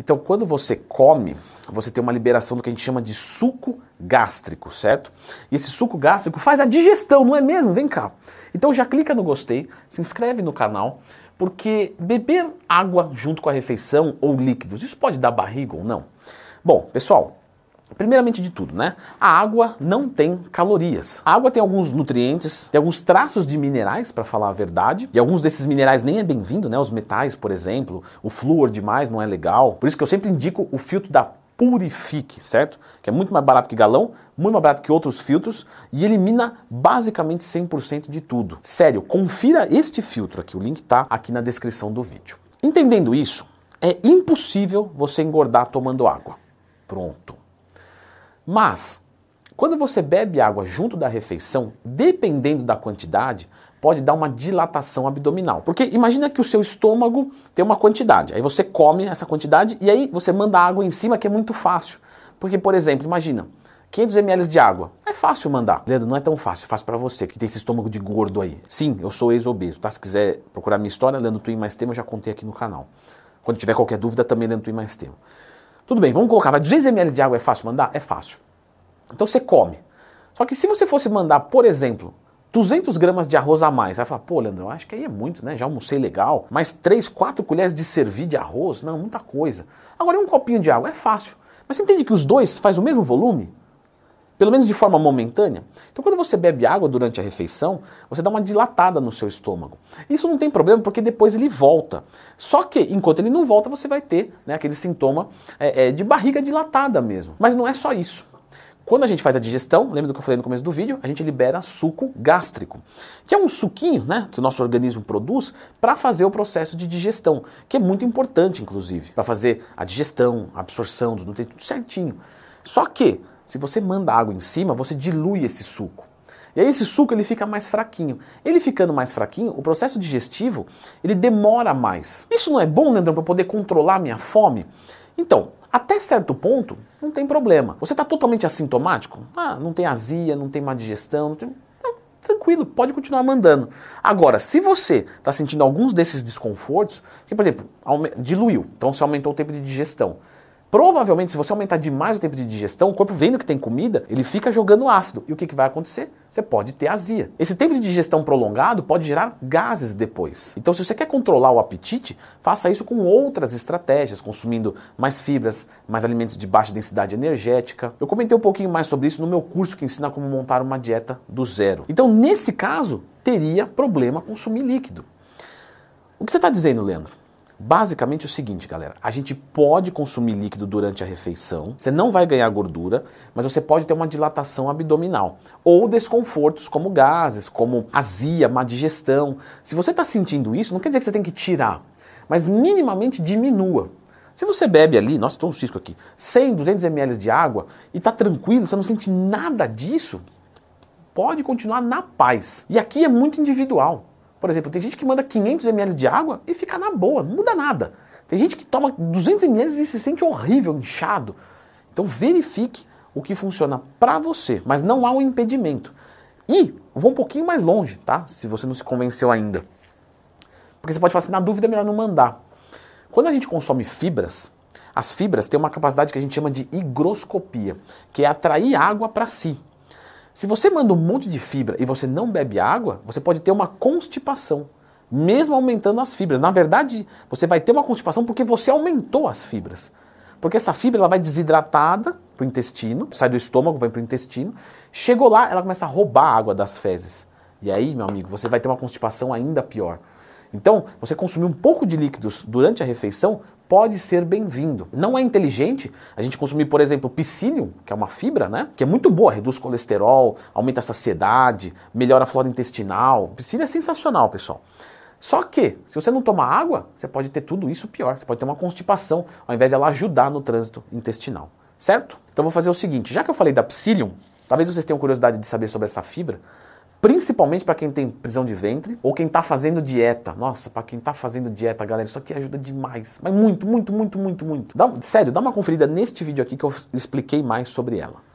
Então, quando você come, você tem uma liberação do que a gente chama de suco gástrico, certo? E esse suco gástrico faz a digestão, não é mesmo? Vem cá. Então já clica no gostei, se inscreve no canal, porque beber água junto com a refeição ou líquidos, isso pode dar barriga ou não? Bom, pessoal, Primeiramente de tudo, né? A água não tem calorias. A água tem alguns nutrientes, tem alguns traços de minerais, para falar a verdade, e alguns desses minerais nem é bem-vindo, né? Os metais, por exemplo, o flúor demais não é legal. Por isso que eu sempre indico o filtro da Purifique, certo? Que é muito mais barato que galão, muito mais barato que outros filtros e elimina basicamente 100% de tudo. Sério, confira este filtro aqui, o link tá aqui na descrição do vídeo. Entendendo isso, é impossível você engordar tomando água. Pronto. Mas, quando você bebe água junto da refeição, dependendo da quantidade, pode dar uma dilatação abdominal. Porque imagina que o seu estômago tem uma quantidade, aí você come essa quantidade e aí você manda água em cima, que é muito fácil. Porque, por exemplo, imagina, 500 ml de água. É fácil mandar. Leandro, não é tão fácil. Fácil para você que tem esse estômago de gordo aí. Sim, eu sou ex-obeso, tá? Se quiser procurar minha história, Leandro Twin Mais Tema, eu já contei aqui no canal. Quando tiver qualquer dúvida, também Leandro Twin Mais Tema. Tudo bem, vamos colocar, mas 200 ml de água é fácil mandar? É fácil. Então você come. Só que se você fosse mandar, por exemplo, 200 gramas de arroz a mais, vai falar, pô, Leandro, acho que aí é muito, né? Já almocei legal, mas 3, 4 colheres de servir de arroz, não, muita coisa. Agora, um copinho de água é fácil. Mas você entende que os dois faz o mesmo volume? Pelo menos de forma momentânea. Então, quando você bebe água durante a refeição, você dá uma dilatada no seu estômago. Isso não tem problema porque depois ele volta. Só que, enquanto ele não volta, você vai ter né, aquele sintoma é, é, de barriga dilatada mesmo. Mas não é só isso. Quando a gente faz a digestão, lembra do que eu falei no começo do vídeo, a gente libera suco gástrico, que é um suquinho né, que o nosso organismo produz para fazer o processo de digestão, que é muito importante, inclusive, para fazer a digestão, a absorção dos nutrientes, tudo certinho. Só que, se você manda água em cima, você dilui esse suco. E aí esse suco ele fica mais fraquinho. Ele ficando mais fraquinho, o processo digestivo ele demora mais. Isso não é bom, Leandrão, para poder controlar minha fome? Então, até certo ponto, não tem problema. Você está totalmente assintomático? Ah, não tem azia, não tem má digestão, não tem... tranquilo, pode continuar mandando. Agora, se você está sentindo alguns desses desconfortos, que, por exemplo, diluiu, então você aumentou o tempo de digestão. Provavelmente, se você aumentar demais o tempo de digestão, o corpo vendo que tem comida, ele fica jogando ácido. E o que, que vai acontecer? Você pode ter azia. Esse tempo de digestão prolongado pode gerar gases depois. Então, se você quer controlar o apetite, faça isso com outras estratégias, consumindo mais fibras, mais alimentos de baixa densidade energética. Eu comentei um pouquinho mais sobre isso no meu curso que ensina como montar uma dieta do zero. Então, nesse caso, teria problema consumir líquido. O que você está dizendo, Leandro? Basicamente é o seguinte, galera: a gente pode consumir líquido durante a refeição, você não vai ganhar gordura, mas você pode ter uma dilatação abdominal ou desconfortos como gases, como azia, má digestão. Se você está sentindo isso, não quer dizer que você tem que tirar, mas minimamente diminua. Se você bebe ali, nossa, estou um cisco aqui, 100, 200 ml de água e está tranquilo, você não sente nada disso, pode continuar na paz. E aqui é muito individual. Por exemplo, tem gente que manda 500 ml de água e fica na boa, não muda nada. Tem gente que toma 200 ml e se sente horrível, inchado. Então verifique o que funciona para você, mas não há um impedimento. E vou um pouquinho mais longe, tá? Se você não se convenceu ainda. Porque você pode falar assim, na dúvida é melhor não mandar. Quando a gente consome fibras, as fibras têm uma capacidade que a gente chama de higroscopia, que é atrair água para si. Se você manda um monte de fibra e você não bebe água, você pode ter uma constipação, mesmo aumentando as fibras. Na verdade, você vai ter uma constipação porque você aumentou as fibras. Porque essa fibra ela vai desidratada para o intestino, sai do estômago, vai para o intestino, chegou lá, ela começa a roubar a água das fezes. E aí, meu amigo, você vai ter uma constipação ainda pior. Então, você consumir um pouco de líquidos durante a refeição pode ser bem-vindo. Não é inteligente a gente consumir, por exemplo, psyllium, que é uma fibra, né? Que é muito boa, reduz colesterol, aumenta a saciedade, melhora a flora intestinal. Psyllium é sensacional, pessoal. Só que, se você não tomar água, você pode ter tudo isso pior. Você pode ter uma constipação, ao invés de ela ajudar no trânsito intestinal. Certo? Então vou fazer o seguinte, já que eu falei da psyllium, talvez vocês tenham curiosidade de saber sobre essa fibra, Principalmente para quem tem prisão de ventre ou quem está fazendo dieta. Nossa, para quem está fazendo dieta, galera, isso aqui ajuda demais. Mas muito, muito, muito, muito, muito. Dá, sério, dá uma conferida neste vídeo aqui que eu expliquei mais sobre ela.